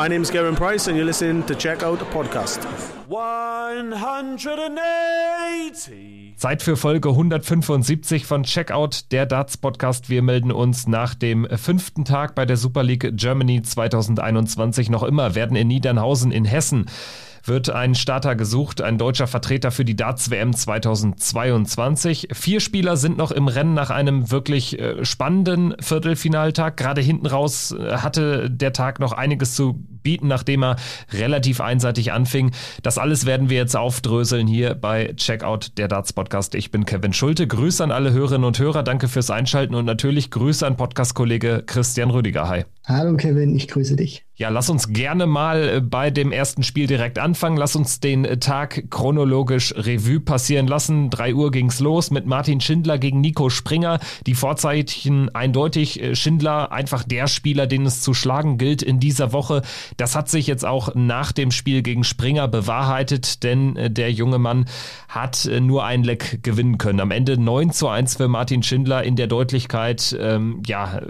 My name is Gavin Price and you're listening to Check Out the Podcast. 180. Zeit für Folge 175 von Checkout, der Darts Podcast. Wir melden uns nach dem fünften Tag bei der Super League Germany 2021 noch immer, werden in Niedernhausen in Hessen wird ein Starter gesucht, ein deutscher Vertreter für die Darts-WM 2022. Vier Spieler sind noch im Rennen nach einem wirklich äh, spannenden Viertelfinaltag. Gerade hinten raus äh, hatte der Tag noch einiges zu bieten, nachdem er relativ einseitig anfing. Das alles werden wir jetzt aufdröseln hier bei Checkout der Darts Podcast. Ich bin Kevin Schulte. Grüße an alle Hörerinnen und Hörer. Danke fürs Einschalten und natürlich Grüße an Podcast-Kollege Christian Rüdiger. Hi. Hallo Kevin, ich grüße dich. Ja, lass uns gerne mal äh, bei dem ersten Spiel direkt anfangen. Lass uns den äh, Tag chronologisch Revue passieren lassen. Drei Uhr ging's los mit Martin Schindler gegen Nico Springer. Die Vorzeichen eindeutig. Äh, Schindler einfach der Spieler, den es zu schlagen gilt in dieser Woche. Das hat sich jetzt auch nach dem Spiel gegen Springer bewahrheitet, denn der junge Mann hat nur ein Leck gewinnen können. Am Ende 9 zu 1 für Martin Schindler in der Deutlichkeit. Ähm, ja,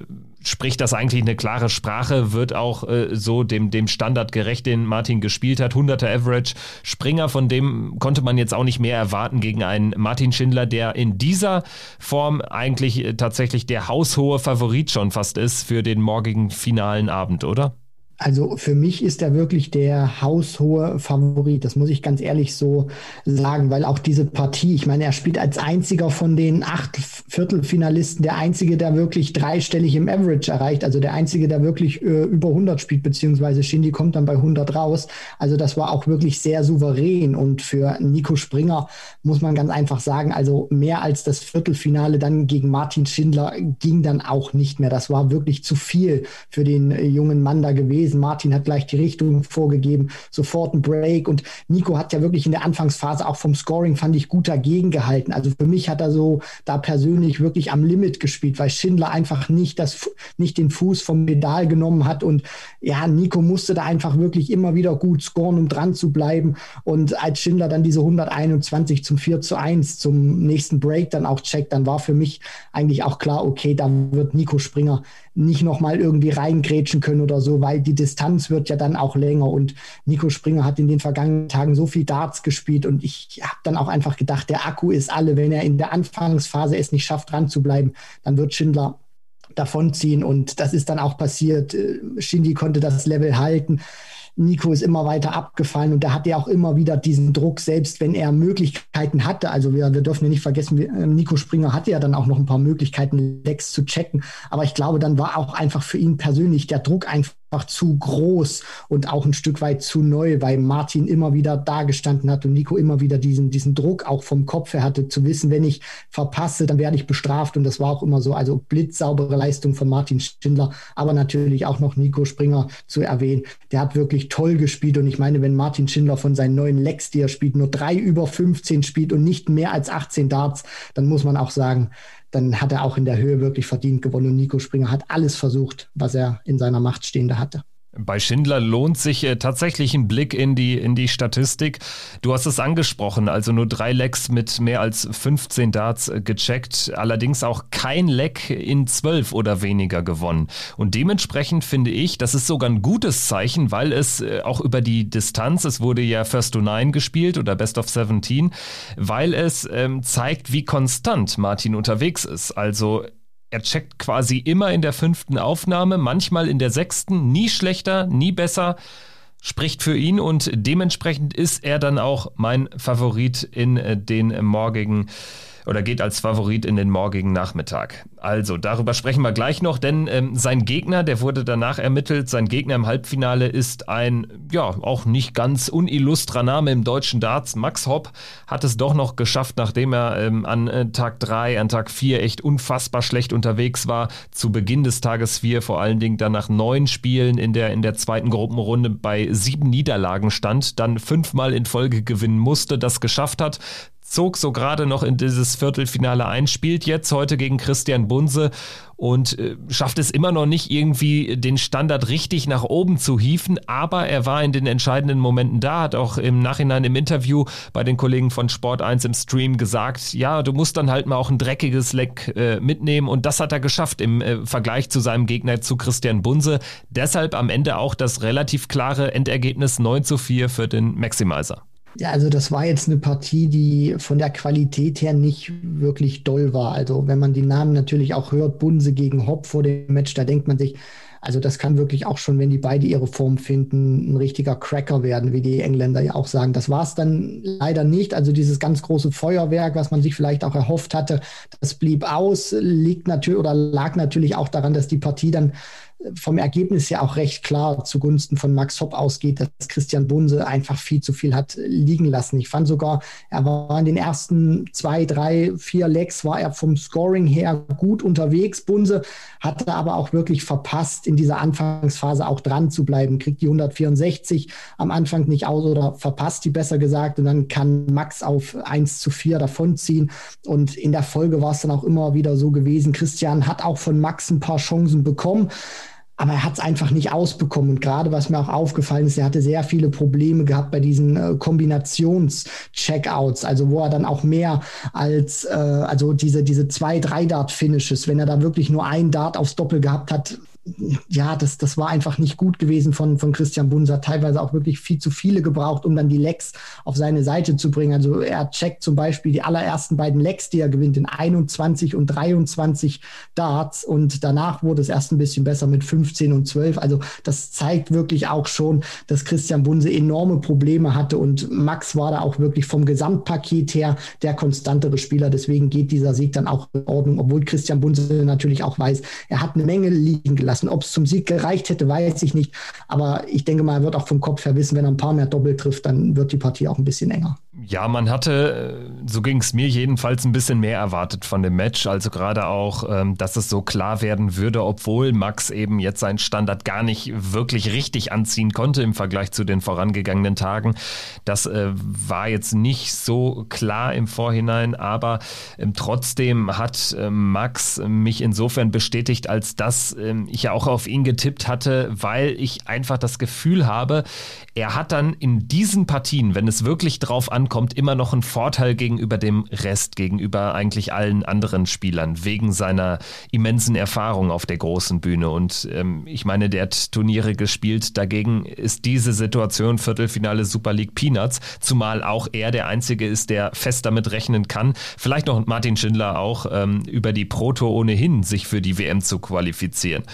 spricht das eigentlich eine klare Sprache, wird auch äh, so dem, dem Standard gerecht, den Martin gespielt hat. 100er Average. Springer, von dem konnte man jetzt auch nicht mehr erwarten gegen einen Martin Schindler, der in dieser Form eigentlich äh, tatsächlich der haushohe Favorit schon fast ist für den morgigen finalen Abend, oder? Also für mich ist er wirklich der haushohe Favorit. Das muss ich ganz ehrlich so sagen, weil auch diese Partie, ich meine, er spielt als einziger von den acht Viertelfinalisten, der einzige, der wirklich dreistellig im Average erreicht. Also der einzige, der wirklich äh, über 100 spielt, beziehungsweise Shindy kommt dann bei 100 raus. Also das war auch wirklich sehr souverän. Und für Nico Springer muss man ganz einfach sagen, also mehr als das Viertelfinale dann gegen Martin Schindler ging dann auch nicht mehr. Das war wirklich zu viel für den äh, jungen Mann da gewesen. Martin hat gleich die Richtung vorgegeben, sofort ein Break. Und Nico hat ja wirklich in der Anfangsphase auch vom Scoring, fand ich, gut dagegen gehalten. Also für mich hat er so da persönlich wirklich am Limit gespielt, weil Schindler einfach nicht, das, nicht den Fuß vom Pedal genommen hat. Und ja, Nico musste da einfach wirklich immer wieder gut scoren, um dran zu bleiben. Und als Schindler dann diese 121 zum 4 zu 1 zum nächsten Break dann auch checkt, dann war für mich eigentlich auch klar, okay, da wird Nico Springer nicht nochmal irgendwie reingrätschen können oder so, weil die Distanz wird ja dann auch länger und Nico Springer hat in den vergangenen Tagen so viel Darts gespielt und ich habe dann auch einfach gedacht, der Akku ist alle, wenn er in der Anfangsphase es nicht schafft, dran zu bleiben, dann wird Schindler davonziehen und das ist dann auch passiert. Äh, Shindy konnte das Level halten. Nico ist immer weiter abgefallen und da hat er auch immer wieder diesen Druck, selbst wenn er Möglichkeiten hatte. Also wir, wir dürfen ja nicht vergessen, äh, Nico Springer hatte ja dann auch noch ein paar Möglichkeiten, Lex zu checken. Aber ich glaube, dann war auch einfach für ihn persönlich der Druck einfach zu groß und auch ein Stück weit zu neu, weil Martin immer wieder dagestanden hat und Nico immer wieder diesen, diesen Druck auch vom Kopf her hatte, zu wissen, wenn ich verpasse, dann werde ich bestraft. Und das war auch immer so, also blitzsaubere Leistung von Martin Schindler, aber natürlich auch noch Nico Springer zu erwähnen. Der hat wirklich toll gespielt. Und ich meine, wenn Martin Schindler von seinen neuen Lecks, die er spielt, nur drei über 15 spielt und nicht mehr als 18 Darts, dann muss man auch sagen, dann hat er auch in der Höhe wirklich verdient gewonnen. Und Nico Springer hat alles versucht, was er in seiner Macht Stehende hatte. Bei Schindler lohnt sich äh, tatsächlich ein Blick in die, in die Statistik. Du hast es angesprochen, also nur drei Lecks mit mehr als 15 Darts äh, gecheckt, allerdings auch kein Leck in 12 oder weniger gewonnen. Und dementsprechend finde ich, das ist sogar ein gutes Zeichen, weil es äh, auch über die Distanz, es wurde ja First to Nine gespielt oder Best of 17, weil es ähm, zeigt, wie konstant Martin unterwegs ist. Also er checkt quasi immer in der fünften Aufnahme, manchmal in der sechsten, nie schlechter, nie besser, spricht für ihn und dementsprechend ist er dann auch mein Favorit in äh, den morgigen oder geht als Favorit in den morgigen Nachmittag. Also, darüber sprechen wir gleich noch, denn ähm, sein Gegner, der wurde danach ermittelt, sein Gegner im Halbfinale ist ein, ja, auch nicht ganz unillustrer Name im deutschen Darts. Max Hopp hat es doch noch geschafft, nachdem er ähm, an äh, Tag 3, an Tag 4 echt unfassbar schlecht unterwegs war, zu Beginn des Tages 4, vor allen Dingen dann nach neun Spielen in der, in der zweiten Gruppenrunde bei sieben Niederlagen stand, dann fünfmal in Folge gewinnen musste, das geschafft hat zog so gerade noch in dieses Viertelfinale ein, spielt jetzt heute gegen Christian Bunse und äh, schafft es immer noch nicht irgendwie den Standard richtig nach oben zu hieven, aber er war in den entscheidenden Momenten da, hat auch im Nachhinein im Interview bei den Kollegen von Sport 1 im Stream gesagt, ja, du musst dann halt mal auch ein dreckiges Leck äh, mitnehmen und das hat er geschafft im äh, Vergleich zu seinem Gegner zu Christian Bunse. Deshalb am Ende auch das relativ klare Endergebnis 9 zu 4 für den Maximizer. Ja, also das war jetzt eine Partie, die von der Qualität her nicht wirklich doll war. Also wenn man die Namen natürlich auch hört, Bunse gegen Hopp vor dem Match, da denkt man sich, also das kann wirklich auch schon, wenn die beide ihre Form finden, ein richtiger Cracker werden, wie die Engländer ja auch sagen. Das war es dann leider nicht. Also dieses ganz große Feuerwerk, was man sich vielleicht auch erhofft hatte, das blieb aus, liegt natürlich oder lag natürlich auch daran, dass die Partie dann vom Ergebnis ja auch recht klar zugunsten von Max Hopp ausgeht, dass Christian Bunse einfach viel zu viel hat liegen lassen. Ich fand sogar, er war in den ersten zwei, drei, vier Legs war er vom Scoring her gut unterwegs. Bunse hatte aber auch wirklich verpasst, in dieser Anfangsphase auch dran zu bleiben. Kriegt die 164 am Anfang nicht aus oder verpasst die besser gesagt und dann kann Max auf 1 zu 4 davonziehen. Und in der Folge war es dann auch immer wieder so gewesen. Christian hat auch von Max ein paar Chancen bekommen aber er hat es einfach nicht ausbekommen. Und gerade was mir auch aufgefallen ist, er hatte sehr viele Probleme gehabt bei diesen äh, Kombinations-Checkouts, also wo er dann auch mehr als, äh, also diese, diese zwei, drei Dart-Finishes, wenn er da wirklich nur ein Dart aufs Doppel gehabt hat, ja, das, das war einfach nicht gut gewesen von, von Christian Bunser. Teilweise auch wirklich viel zu viele gebraucht, um dann die Lecks auf seine Seite zu bringen. Also er checkt zum Beispiel die allerersten beiden Lecks, die er gewinnt, in 21 und 23 Darts. Und danach wurde es erst ein bisschen besser mit 15 und 12. Also das zeigt wirklich auch schon, dass Christian Bunse enorme Probleme hatte. Und Max war da auch wirklich vom Gesamtpaket her der konstantere Spieler. Deswegen geht dieser Sieg dann auch in Ordnung, obwohl Christian Bunse natürlich auch weiß, er hat eine Menge liegen gelassen lassen. Ob es zum Sieg gereicht hätte, weiß ich nicht. Aber ich denke mal, er wird auch vom Kopf her wissen, wenn er ein paar mehr Doppel trifft, dann wird die Partie auch ein bisschen enger. Ja, man hatte, so ging es mir jedenfalls, ein bisschen mehr erwartet von dem Match. Also gerade auch, ähm, dass es so klar werden würde, obwohl Max eben jetzt seinen Standard gar nicht wirklich richtig anziehen konnte im Vergleich zu den vorangegangenen Tagen. Das äh, war jetzt nicht so klar im Vorhinein, aber ähm, trotzdem hat ähm, Max mich insofern bestätigt, als dass ich ja auch auf ihn getippt hatte, weil ich einfach das Gefühl habe, er hat dann in diesen Partien, wenn es wirklich drauf ankommt, immer noch einen Vorteil gegenüber dem Rest, gegenüber eigentlich allen anderen Spielern, wegen seiner immensen Erfahrung auf der großen Bühne. Und ähm, ich meine, der hat Turniere gespielt. Dagegen ist diese Situation Viertelfinale Super League Peanuts, zumal auch er der Einzige ist, der fest damit rechnen kann. Vielleicht noch Martin Schindler auch ähm, über die Proto ohnehin sich für die WM zu qualifizieren.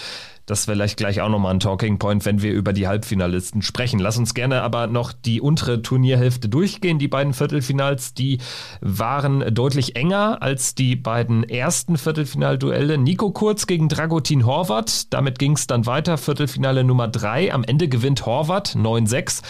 Das vielleicht gleich auch nochmal ein Talking Point, wenn wir über die Halbfinalisten sprechen. Lass uns gerne aber noch die untere Turnierhälfte durchgehen. Die beiden Viertelfinals, die waren deutlich enger als die beiden ersten Viertelfinalduelle. Nico Kurz gegen Dragutin Horvath. Damit ging es dann weiter. Viertelfinale Nummer drei. Am Ende gewinnt Horvath 9-6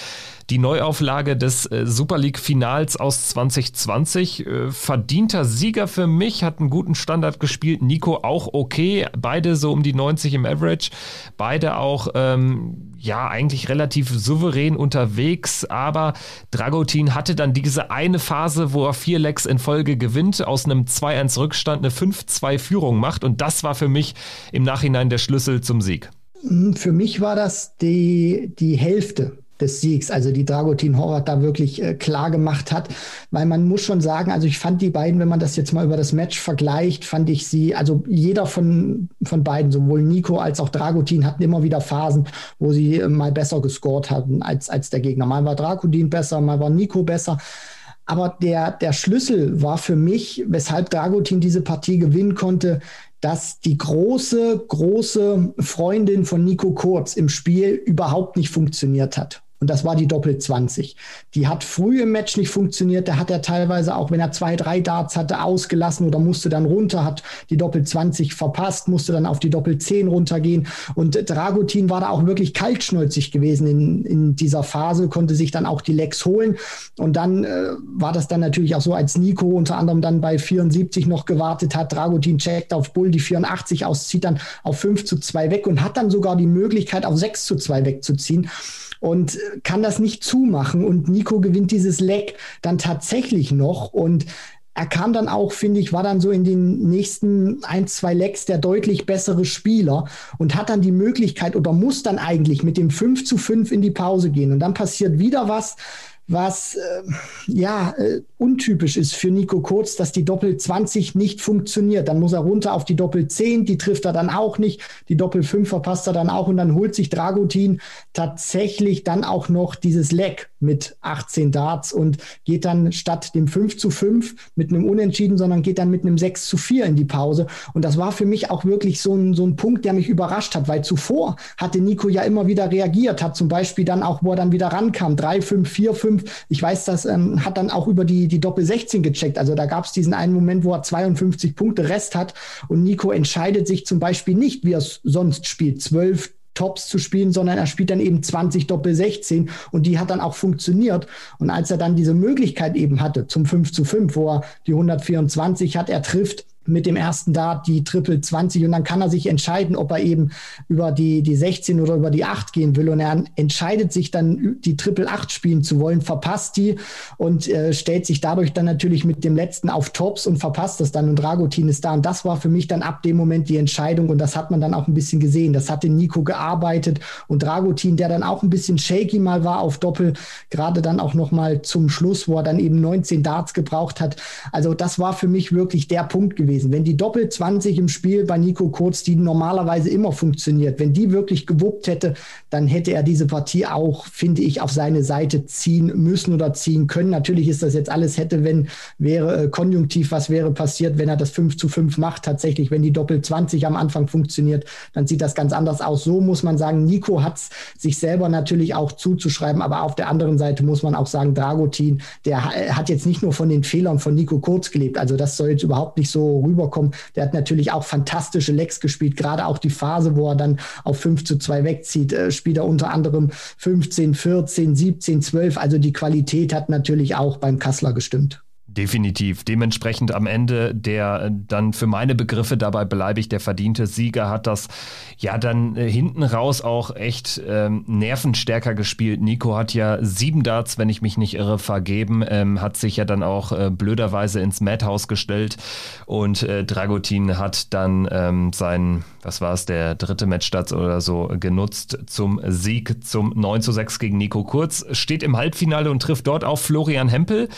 die Neuauflage des äh, Super League Finals aus 2020. Äh, verdienter Sieger für mich, hat einen guten Standard gespielt. Nico auch okay, beide so um die 90 im Average, beide auch ähm, ja eigentlich relativ souverän unterwegs, aber Dragutin hatte dann diese eine Phase, wo er vier Lecks in Folge gewinnt, aus einem 2-1 Rückstand eine 5-2 Führung macht und das war für mich im Nachhinein der Schlüssel zum Sieg. Für mich war das die, die Hälfte des Siegs, also die Dragutin Horvath da wirklich äh, klar gemacht hat, weil man muss schon sagen, also ich fand die beiden, wenn man das jetzt mal über das Match vergleicht, fand ich sie, also jeder von, von beiden, sowohl Nico als auch Dragutin hatten immer wieder Phasen, wo sie äh, mal besser gescored hatten als, als der Gegner. Mal war Dragutin besser, mal war Nico besser. Aber der, der Schlüssel war für mich, weshalb Dragutin diese Partie gewinnen konnte, dass die große, große Freundin von Nico Kurz im Spiel überhaupt nicht funktioniert hat. Und das war die Doppel 20. Die hat früh im Match nicht funktioniert. Da hat er teilweise auch, wenn er zwei, drei Darts hatte, ausgelassen oder musste dann runter, hat die Doppel 20 verpasst, musste dann auf die Doppel 10 runtergehen. Und Dragutin war da auch wirklich kaltschnäuzig gewesen in, in dieser Phase, konnte sich dann auch die Lecks holen. Und dann äh, war das dann natürlich auch so, als Nico unter anderem dann bei 74 noch gewartet hat. Dragutin checkt auf Bull die 84 aus, zieht dann auf 5 zu 2 weg und hat dann sogar die Möglichkeit, auf 6 zu 2 wegzuziehen. Und kann das nicht zumachen. Und Nico gewinnt dieses Leck dann tatsächlich noch. Und er kam dann auch, finde ich, war dann so in den nächsten ein, zwei Lecks der deutlich bessere Spieler und hat dann die Möglichkeit oder muss dann eigentlich mit dem 5 zu 5 in die Pause gehen. Und dann passiert wieder was, was äh, ja äh, untypisch ist für Nico Kurz, dass die Doppel 20 nicht funktioniert. Dann muss er runter auf die Doppel 10, die trifft er dann auch nicht, die Doppel 5 verpasst er dann auch und dann holt sich Dragutin tatsächlich dann auch noch dieses Leck mit 18 Darts und geht dann statt dem 5 zu 5 mit einem Unentschieden, sondern geht dann mit einem 6 zu 4 in die Pause. Und das war für mich auch wirklich so ein, so ein Punkt, der mich überrascht hat, weil zuvor hatte Nico ja immer wieder reagiert, hat zum Beispiel dann auch, wo er dann wieder rankam, 3, 5, 4, 5. Ich weiß, das ähm, hat dann auch über die, die Doppel 16 gecheckt. Also da gab es diesen einen Moment, wo er 52 Punkte Rest hat und Nico entscheidet sich zum Beispiel nicht, wie er es sonst spielt. 12, Tops zu spielen, sondern er spielt dann eben 20 Doppel 16 und die hat dann auch funktioniert. Und als er dann diese Möglichkeit eben hatte zum 5 zu 5, wo er die 124 hat, er trifft, mit dem ersten Dart die Triple 20 und dann kann er sich entscheiden, ob er eben über die, die 16 oder über die 8 gehen will und er entscheidet sich dann, die Triple 8 spielen zu wollen, verpasst die und äh, stellt sich dadurch dann natürlich mit dem letzten auf Tops und verpasst das dann und Dragutin ist da und das war für mich dann ab dem Moment die Entscheidung und das hat man dann auch ein bisschen gesehen. Das hat den Nico gearbeitet und Dragutin, der dann auch ein bisschen shaky mal war auf Doppel, gerade dann auch nochmal zum Schluss, wo er dann eben 19 Darts gebraucht hat. Also das war für mich wirklich der Punkt gewesen gewesen. Wenn die Doppel 20 im Spiel bei Nico Kurz, die normalerweise immer funktioniert, wenn die wirklich gewuppt hätte, dann hätte er diese Partie auch, finde ich, auf seine Seite ziehen müssen oder ziehen können. Natürlich ist das jetzt alles hätte, wenn wäre äh, konjunktiv, was wäre passiert, wenn er das 5 zu 5 macht. Tatsächlich, wenn die Doppel 20 am Anfang funktioniert, dann sieht das ganz anders aus. So muss man sagen, Nico hat es sich selber natürlich auch zuzuschreiben, aber auf der anderen Seite muss man auch sagen, Dragutin, der hat jetzt nicht nur von den Fehlern von Nico Kurz gelebt. Also das soll jetzt überhaupt nicht so rüberkommen. Der hat natürlich auch fantastische Lecks gespielt, gerade auch die Phase, wo er dann auf 5 zu 2 wegzieht, äh, spielt er unter anderem 15, 14, 17, 12. Also die Qualität hat natürlich auch beim Kassler gestimmt. Definitiv. Dementsprechend am Ende der äh, dann für meine Begriffe dabei bleibe ich der verdiente Sieger hat das ja dann äh, hinten raus auch echt ähm, nervenstärker gespielt. Nico hat ja sieben Darts, wenn ich mich nicht irre, vergeben, ähm, hat sich ja dann auch äh, blöderweise ins Madhouse gestellt und äh, Dragutin hat dann ähm, sein, was war es, der dritte Matchstarts oder so genutzt zum Sieg zum 9 zu 6 gegen Nico Kurz, steht im Halbfinale und trifft dort auf Florian Hempel.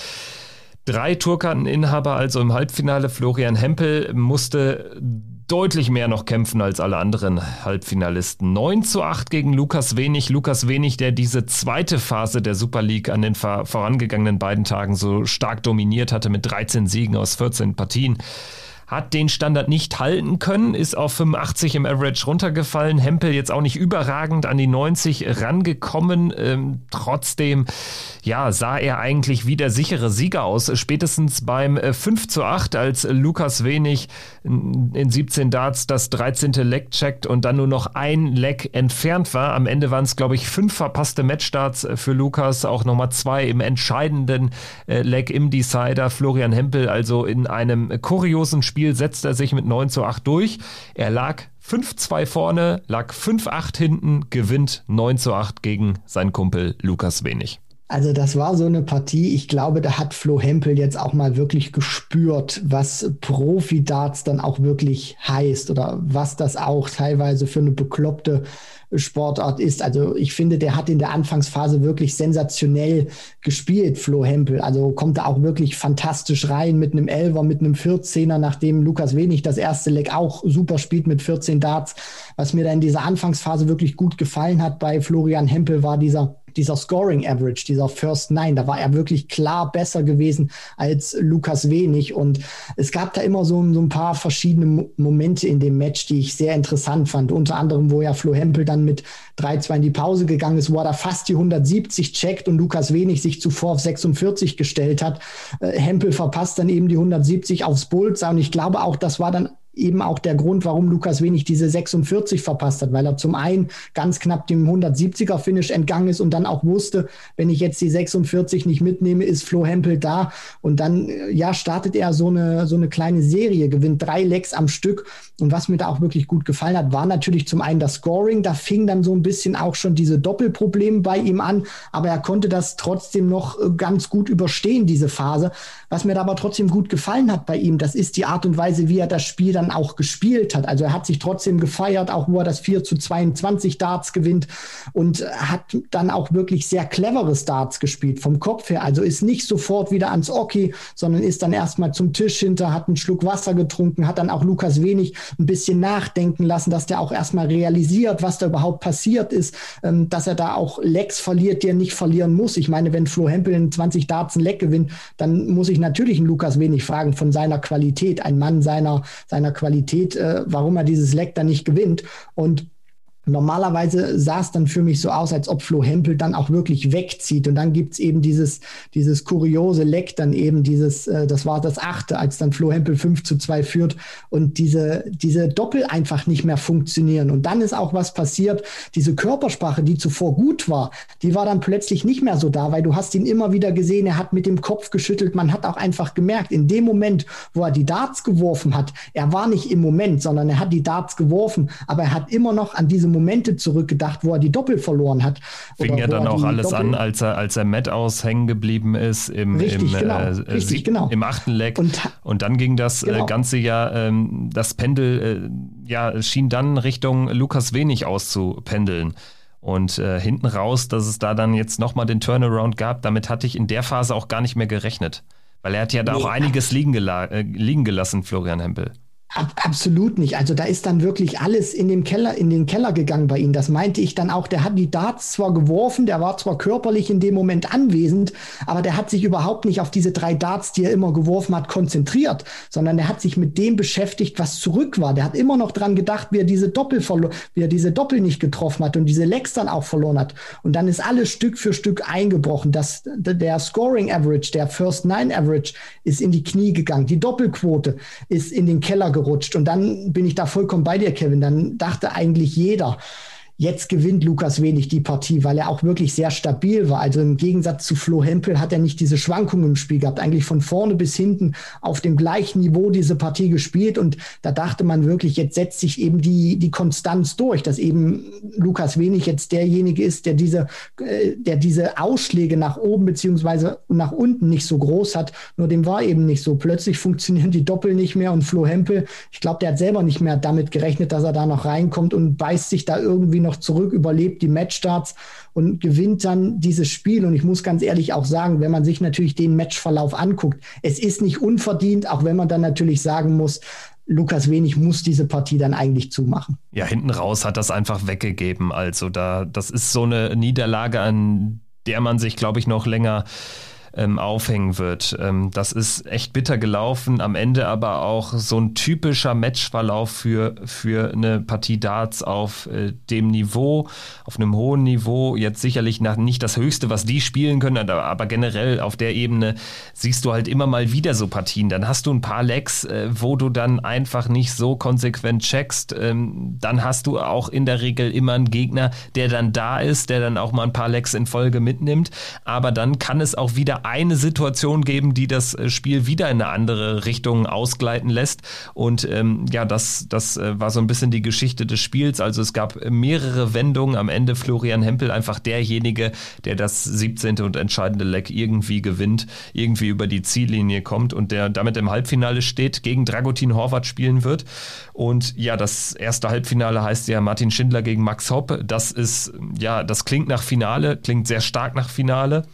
Drei Tourkarteninhaber, also im Halbfinale. Florian Hempel musste deutlich mehr noch kämpfen als alle anderen Halbfinalisten. 9 zu 8 gegen Lukas Wenig. Lukas Wenig, der diese zweite Phase der Super League an den vorangegangenen beiden Tagen so stark dominiert hatte mit 13 Siegen aus 14 Partien hat den Standard nicht halten können, ist auf 85 im Average runtergefallen. Hempel jetzt auch nicht überragend an die 90 rangekommen. Ähm, trotzdem, ja, sah er eigentlich wie der sichere Sieger aus. Spätestens beim 5 äh, zu 8, als Lukas Wenig in 17 Darts das 13. Leck checkt und dann nur noch ein Leck entfernt war. Am Ende waren es, glaube ich, fünf verpasste Matchstarts äh, für Lukas, auch nochmal zwei im entscheidenden äh, Leck im Decider. Florian Hempel also in einem kuriosen Spiel Spiel setzt er sich mit 9 zu 8 durch. Er lag 5-2 vorne, lag 5-8 hinten, gewinnt 9 zu 8 gegen seinen Kumpel Lukas Wenig. Also das war so eine Partie, ich glaube, da hat Flo Hempel jetzt auch mal wirklich gespürt, was Profi-Darts dann auch wirklich heißt oder was das auch teilweise für eine bekloppte Sportart ist. Also ich finde, der hat in der Anfangsphase wirklich sensationell gespielt, Flo Hempel. Also kommt da auch wirklich fantastisch rein mit einem Elver, mit einem 14er, nachdem Lukas Wenig das erste Leck auch super spielt mit 14 Darts. Was mir da in dieser Anfangsphase wirklich gut gefallen hat bei Florian Hempel war dieser dieser Scoring Average, dieser First Nine, da war er wirklich klar besser gewesen als Lukas Wenig. Und es gab da immer so, so ein paar verschiedene Momente in dem Match, die ich sehr interessant fand. Unter anderem, wo ja Flo Hempel dann mit 3-2 in die Pause gegangen ist, wo er da fast die 170 checkt und Lukas Wenig sich zuvor auf 46 gestellt hat. Äh, Hempel verpasst dann eben die 170 aufs Bullseye. Und ich glaube auch, das war dann eben auch der Grund, warum Lukas Wenig diese 46 verpasst hat, weil er zum einen ganz knapp dem 170er Finish entgangen ist und dann auch wusste, wenn ich jetzt die 46 nicht mitnehme, ist Flo Hempel da. Und dann ja startet er so eine so eine kleine Serie, gewinnt drei Lecks am Stück. Und was mir da auch wirklich gut gefallen hat, war natürlich zum einen das Scoring, da fing dann so ein bisschen auch schon diese Doppelprobleme bei ihm an, aber er konnte das trotzdem noch äh, ganz gut überstehen diese Phase. Was mir da aber trotzdem gut gefallen hat bei ihm, das ist die Art und Weise, wie er das Spiel dann auch gespielt hat. Also er hat sich trotzdem gefeiert, auch wo er das 4 zu 22 Darts gewinnt und hat dann auch wirklich sehr clevere Darts gespielt vom Kopf her. Also ist nicht sofort wieder ans Oki, sondern ist dann erstmal zum Tisch hinter, hat einen Schluck Wasser getrunken, hat dann auch Lukas Wenig ein bisschen nachdenken lassen, dass der auch erstmal realisiert, was da überhaupt passiert ist, ähm, dass er da auch Lecks verliert, die er nicht verlieren muss. Ich meine, wenn Flo Hempel in 20 Darts ein Leck gewinnt, dann muss ich natürlich einen Lukas Wenig fragen von seiner Qualität, ein Mann seiner, seiner Qualität, äh, warum er dieses Leck dann nicht gewinnt. Und Normalerweise sah es dann für mich so aus, als ob Flo Hempel dann auch wirklich wegzieht. Und dann gibt's eben dieses, dieses kuriose Leck, dann eben dieses, äh, das war das achte, als dann Flo Hempel 5 zu 2 führt und diese, diese Doppel einfach nicht mehr funktionieren. Und dann ist auch was passiert, diese Körpersprache, die zuvor gut war, die war dann plötzlich nicht mehr so da, weil du hast ihn immer wieder gesehen, er hat mit dem Kopf geschüttelt. Man hat auch einfach gemerkt, in dem Moment, wo er die Darts geworfen hat, er war nicht im Moment, sondern er hat die Darts geworfen, aber er hat immer noch an diesem Momente zurückgedacht, wo er die Doppel verloren hat. Fing ja dann auch alles Doppel an, als er, als er Matt aus hängen geblieben ist im, richtig, im, genau, äh, richtig, genau. im achten Leck. Und, und dann ging das äh, genau. ganze ja, ähm, das Pendel äh, ja, schien dann Richtung Lukas Wenig auszupendeln. Und äh, hinten raus, dass es da dann jetzt nochmal den Turnaround gab, damit hatte ich in der Phase auch gar nicht mehr gerechnet. Weil er hat ja da nee, auch einiges liegen, äh, liegen gelassen, Florian Hempel. Ab, absolut nicht. Also da ist dann wirklich alles in den Keller, in den Keller gegangen bei ihm. Das meinte ich dann auch. Der hat die Darts zwar geworfen, der war zwar körperlich in dem Moment anwesend, aber der hat sich überhaupt nicht auf diese drei Darts, die er immer geworfen hat, konzentriert, sondern der hat sich mit dem beschäftigt, was zurück war. Der hat immer noch dran gedacht, wie er diese Doppel wie er diese Doppel nicht getroffen hat und diese Lecks dann auch verloren hat. Und dann ist alles Stück für Stück eingebrochen. Das, der Scoring Average, der First Nine Average ist in die Knie gegangen. Die Doppelquote ist in den Keller gerutscht. Und dann bin ich da vollkommen bei dir, Kevin. Dann dachte eigentlich jeder, Jetzt gewinnt Lukas wenig die Partie, weil er auch wirklich sehr stabil war. Also im Gegensatz zu Flo Hempel hat er nicht diese Schwankungen im Spiel gehabt. Eigentlich von vorne bis hinten auf dem gleichen Niveau diese Partie gespielt. Und da dachte man wirklich, jetzt setzt sich eben die, die Konstanz durch, dass eben Lukas wenig jetzt derjenige ist, der diese, äh, der diese Ausschläge nach oben beziehungsweise nach unten nicht so groß hat. Nur dem war eben nicht so. Plötzlich funktionieren die Doppel nicht mehr und Flo Hempel, ich glaube, der hat selber nicht mehr damit gerechnet, dass er da noch reinkommt und beißt sich da irgendwie noch noch zurück, überlebt die Matchstarts und gewinnt dann dieses Spiel. Und ich muss ganz ehrlich auch sagen, wenn man sich natürlich den Matchverlauf anguckt, es ist nicht unverdient, auch wenn man dann natürlich sagen muss, Lukas Wenig muss diese Partie dann eigentlich zumachen. Ja, hinten raus hat das einfach weggegeben. Also da, das ist so eine Niederlage, an der man sich, glaube ich, noch länger ähm, aufhängen wird. Ähm, das ist echt bitter gelaufen, am Ende aber auch so ein typischer Matchverlauf für, für eine Partie Darts auf äh, dem Niveau, auf einem hohen Niveau. Jetzt sicherlich nach, nicht das Höchste, was die spielen können, aber, aber generell auf der Ebene siehst du halt immer mal wieder so Partien. Dann hast du ein paar Lecks, äh, wo du dann einfach nicht so konsequent checkst. Ähm, dann hast du auch in der Regel immer einen Gegner, der dann da ist, der dann auch mal ein paar Lecks in Folge mitnimmt. Aber dann kann es auch wieder eine Situation geben, die das äh, Spiel wieder in eine andere Richtung ausgleiten lässt. Und ähm, ja, das, das äh, war so ein bisschen die Geschichte des Spiels. Also es gab mehrere Wendungen. Am Ende Florian Hempel einfach derjenige, der das 17. und entscheidende Leck irgendwie gewinnt, irgendwie über die Ziellinie kommt und der damit im Halbfinale steht, gegen Dragutin Horvath spielen wird. Und ja, das erste Halbfinale heißt ja Martin Schindler gegen Max Hopp. Das ist, ja, das klingt nach Finale, klingt sehr stark nach Finale.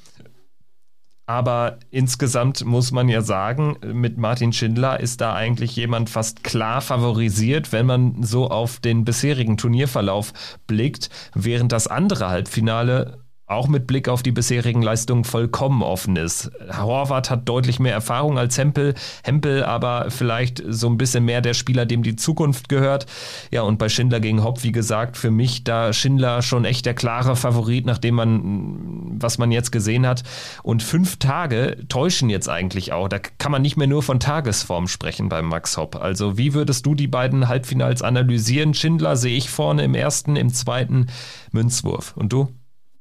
Aber insgesamt muss man ja sagen, mit Martin Schindler ist da eigentlich jemand fast klar favorisiert, wenn man so auf den bisherigen Turnierverlauf blickt, während das andere Halbfinale auch mit Blick auf die bisherigen Leistungen vollkommen offen ist. Horvath hat deutlich mehr Erfahrung als Hempel, Hempel aber vielleicht so ein bisschen mehr der Spieler, dem die Zukunft gehört. Ja, und bei Schindler gegen Hopp, wie gesagt, für mich da Schindler schon echt der klare Favorit, nachdem man was man jetzt gesehen hat. Und fünf Tage täuschen jetzt eigentlich auch. Da kann man nicht mehr nur von Tagesform sprechen beim Max Hopp. Also wie würdest du die beiden Halbfinals analysieren? Schindler sehe ich vorne im ersten, im zweiten Münzwurf. Und du?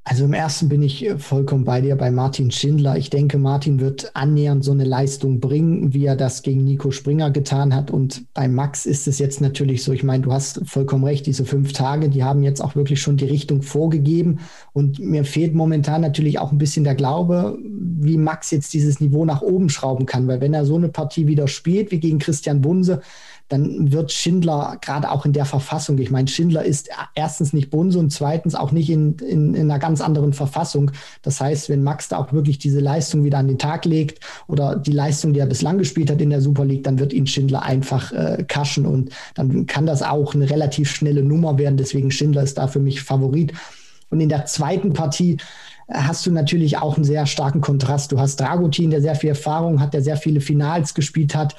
Also im ersten bin ich äh, vollkommen bei dir bei Martin Schindler. Ich denke, Martin wird annähernd so eine Leistung bringen, wie er das gegen Nico Springer getan hat. Und bei Max ist es jetzt natürlich so, ich meine, du hast vollkommen recht, diese fünf Tage, die haben jetzt auch wirklich schon die Richtung vorgegeben. Und mir fehlt momentan natürlich auch ein bisschen der Glaube, wie Max jetzt dieses Niveau nach oben schrauben kann. Weil wenn er so eine Partie wieder spielt wie gegen Christian Bunse, dann wird Schindler gerade auch in der Verfassung, ich meine, Schindler ist erstens nicht Bunse und zweitens auch nicht in, in, in, einer ganz anderen Verfassung. Das heißt, wenn Max da auch wirklich diese Leistung wieder an den Tag legt oder die Leistung, die er bislang gespielt hat in der Super League, dann wird ihn Schindler einfach äh, kaschen und dann kann das auch eine relativ schnelle Nummer werden. Deswegen Schindler ist da für mich Favorit. Und in der zweiten Partie äh, hast du natürlich auch einen sehr starken Kontrast. Du hast Dragutin, der sehr viel Erfahrung hat, der sehr viele Finals gespielt hat.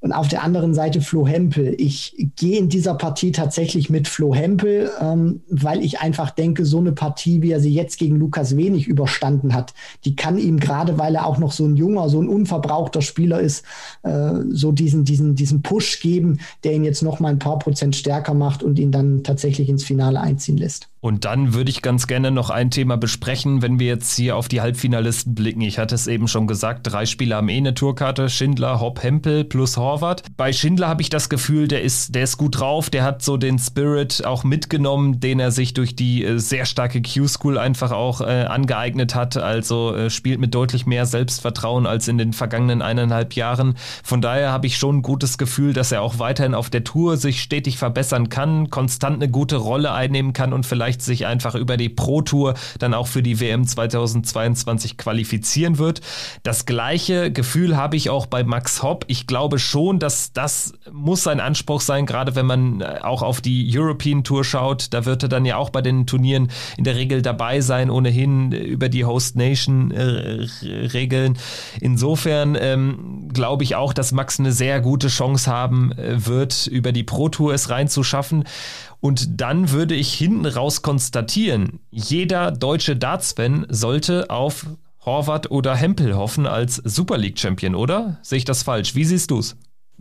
Und auf der anderen Seite Flo Hempel. Ich gehe in dieser Partie tatsächlich mit Flo Hempel, ähm, weil ich einfach denke, so eine Partie, wie er sie jetzt gegen Lukas Wenig überstanden hat, die kann ihm gerade, weil er auch noch so ein junger, so ein unverbrauchter Spieler ist, äh, so diesen, diesen, diesen Push geben, der ihn jetzt noch mal ein paar Prozent stärker macht und ihn dann tatsächlich ins Finale einziehen lässt. Und dann würde ich ganz gerne noch ein Thema besprechen, wenn wir jetzt hier auf die Halbfinalisten blicken. Ich hatte es eben schon gesagt, drei Spieler haben eh eine Tourkarte, Schindler, Hopp, Hempel plus Horvath. Bei Schindler habe ich das Gefühl, der ist, der ist gut drauf, der hat so den Spirit auch mitgenommen, den er sich durch die äh, sehr starke Q-School einfach auch äh, angeeignet hat. Also äh, spielt mit deutlich mehr Selbstvertrauen als in den vergangenen eineinhalb Jahren. Von daher habe ich schon ein gutes Gefühl, dass er auch weiterhin auf der Tour sich stetig verbessern kann, konstant eine gute Rolle einnehmen kann und vielleicht vielleicht sich einfach über die Pro Tour dann auch für die WM 2022 qualifizieren wird. Das gleiche Gefühl habe ich auch bei Max Hopp. Ich glaube schon, dass das muss sein Anspruch sein, gerade wenn man äh, auch auf die European Tour schaut. Da wird er dann ja auch bei den Turnieren in der Regel dabei sein, ohnehin über die Host Nation äh, Regeln. Insofern ähm, glaube ich auch, dass Max eine sehr gute Chance haben äh, wird, über die Pro Tour es reinzuschaffen. Und dann würde ich hinten raus konstatieren, jeder deutsche Darts-Fan sollte auf Horvath oder Hempel hoffen als Super League-Champion, oder? Sehe ich das falsch? Wie siehst du es?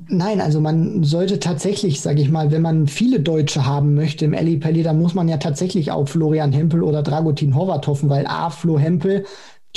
Nein, also man sollte tatsächlich, sage ich mal, wenn man viele Deutsche haben möchte im Eli Pelli, dann muss man ja tatsächlich auf Florian Hempel oder Dragutin Horvath hoffen, weil A, Flo Hempel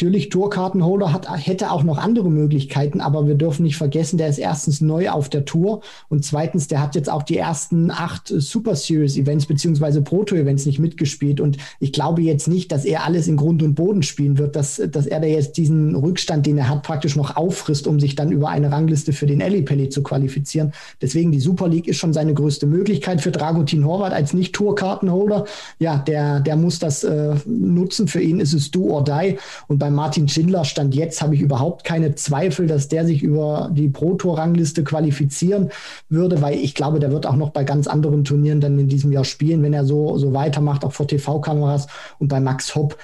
Natürlich, Tourkartenholder hat, hätte auch noch andere Möglichkeiten, aber wir dürfen nicht vergessen, der ist erstens neu auf der Tour und zweitens, der hat jetzt auch die ersten acht Super Series Events beziehungsweise Proto Events nicht mitgespielt und ich glaube jetzt nicht, dass er alles in Grund und Boden spielen wird, dass, dass er da jetzt diesen Rückstand, den er hat, praktisch noch auffrisst, um sich dann über eine Rangliste für den Pelli zu qualifizieren. Deswegen die Super League ist schon seine größte Möglichkeit für Dragutin Horvath als Nicht-Tourkartenholder. Ja, der, der muss das äh, nutzen. Für ihn ist es do or die und bei Martin Schindler stand jetzt, habe ich überhaupt keine Zweifel, dass der sich über die Pro-Tour-Rangliste qualifizieren würde, weil ich glaube, der wird auch noch bei ganz anderen Turnieren dann in diesem Jahr spielen, wenn er so, so weitermacht, auch vor TV-Kameras. Und bei Max Hopp,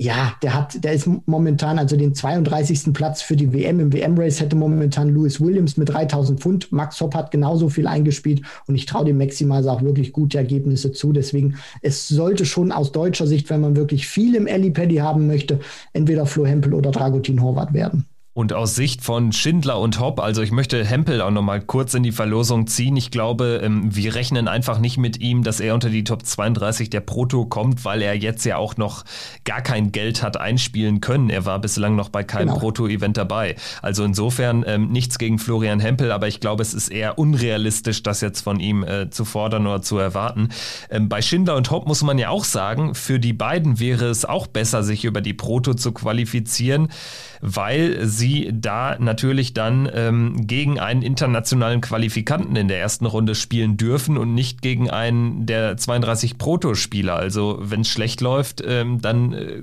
ja, der hat, der ist momentan, also den 32. Platz für die WM im WM-Race hätte momentan Lewis Williams mit 3000 Pfund. Max Hopp hat genauso viel eingespielt und ich traue dem Maximal auch wirklich gute Ergebnisse zu. Deswegen, es sollte schon aus deutscher Sicht, wenn man wirklich viel im Paddy haben möchte, entweder Flo Hempel oder Dragutin Horvath werden. Und aus Sicht von Schindler und Hopp, also ich möchte Hempel auch nochmal kurz in die Verlosung ziehen. Ich glaube, ähm, wir rechnen einfach nicht mit ihm, dass er unter die Top 32 der Proto kommt, weil er jetzt ja auch noch gar kein Geld hat einspielen können. Er war bislang noch bei keinem genau. Proto-Event dabei. Also insofern ähm, nichts gegen Florian Hempel, aber ich glaube, es ist eher unrealistisch, das jetzt von ihm äh, zu fordern oder zu erwarten. Ähm, bei Schindler und Hopp muss man ja auch sagen, für die beiden wäre es auch besser, sich über die Proto zu qualifizieren, weil sie sie da natürlich dann ähm, gegen einen internationalen Qualifikanten in der ersten Runde spielen dürfen und nicht gegen einen der 32 Proto-Spieler. Also wenn es schlecht läuft, ähm, dann äh,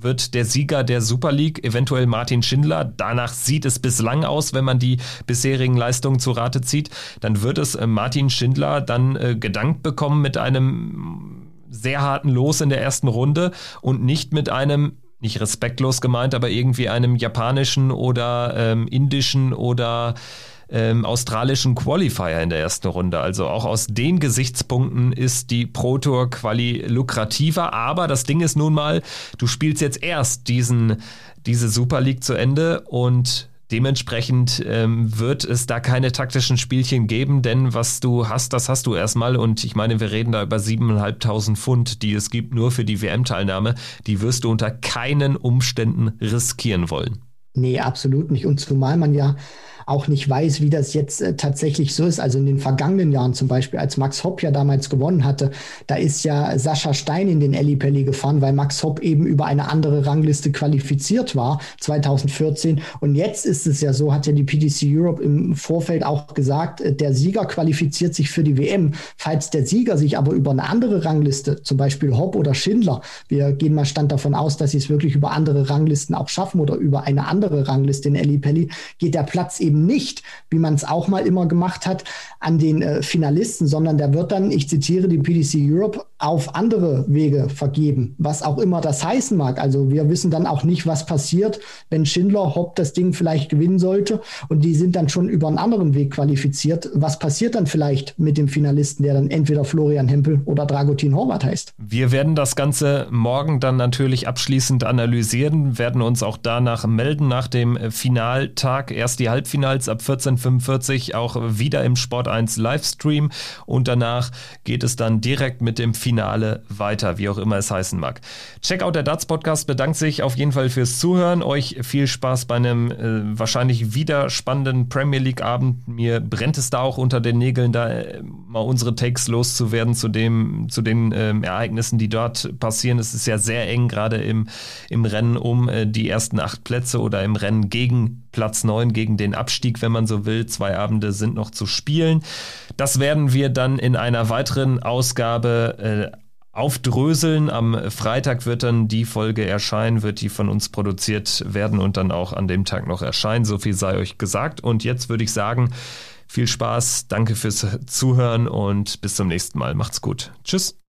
wird der Sieger der Super League eventuell Martin Schindler. Danach sieht es bislang aus, wenn man die bisherigen Leistungen zu Rate zieht. Dann wird es äh, Martin Schindler dann äh, gedankt bekommen mit einem sehr harten Los in der ersten Runde und nicht mit einem nicht respektlos gemeint, aber irgendwie einem japanischen oder ähm, indischen oder ähm, australischen Qualifier in der ersten Runde. Also auch aus den Gesichtspunkten ist die Pro Tour Quali lukrativer. Aber das Ding ist nun mal, du spielst jetzt erst diesen, diese Super League zu Ende und Dementsprechend ähm, wird es da keine taktischen Spielchen geben, denn was du hast, das hast du erstmal. Und ich meine, wir reden da über 7.500 Pfund, die es gibt nur für die WM-Teilnahme. Die wirst du unter keinen Umständen riskieren wollen. Nee, absolut nicht. Und zumal man ja auch nicht weiß, wie das jetzt äh, tatsächlich so ist. Also in den vergangenen Jahren zum Beispiel, als Max Hopp ja damals gewonnen hatte, da ist ja Sascha Stein in den Ellipelli gefahren, weil Max Hopp eben über eine andere Rangliste qualifiziert war, 2014. Und jetzt ist es ja so, hat ja die PTC Europe im Vorfeld auch gesagt, äh, der Sieger qualifiziert sich für die WM. Falls der Sieger sich aber über eine andere Rangliste, zum Beispiel Hopp oder Schindler, wir gehen mal Stand davon aus, dass sie es wirklich über andere Ranglisten auch schaffen oder über eine andere Rangliste in Ellipelli, geht der Platz eben eben nicht, wie man es auch mal immer gemacht hat, an den äh, Finalisten, sondern der wird dann, ich zitiere die PDC Europe, auf andere Wege vergeben, was auch immer das heißen mag. Also wir wissen dann auch nicht, was passiert, wenn Schindler Hopp das Ding vielleicht gewinnen sollte und die sind dann schon über einen anderen Weg qualifiziert. Was passiert dann vielleicht mit dem Finalisten, der dann entweder Florian Hempel oder Dragutin Horvath heißt? Wir werden das Ganze morgen dann natürlich abschließend analysieren, werden uns auch danach melden nach dem Finaltag. Erst die Halbfinals ab 14.45 auch wieder im Sport 1 Livestream und danach geht es dann direkt mit dem Finale weiter, wie auch immer es heißen mag. Checkout der Darts Podcast bedankt sich auf jeden Fall fürs Zuhören. Euch viel Spaß bei einem äh, wahrscheinlich wieder spannenden Premier League Abend. Mir brennt es da auch unter den Nägeln, da äh, mal unsere Takes loszuwerden zu dem, zu den äh, Ereignissen, die dort passieren. Es ist ja sehr eng, gerade im, im Rennen um äh, die ersten acht Plätze oder im Rennen gegen Platz 9 gegen den Abstieg, wenn man so will. Zwei Abende sind noch zu spielen. Das werden wir dann in einer weiteren Ausgabe äh, aufdröseln. Am Freitag wird dann die Folge erscheinen, wird die von uns produziert werden und dann auch an dem Tag noch erscheinen. So viel sei euch gesagt. Und jetzt würde ich sagen, viel Spaß, danke fürs Zuhören und bis zum nächsten Mal. Macht's gut. Tschüss.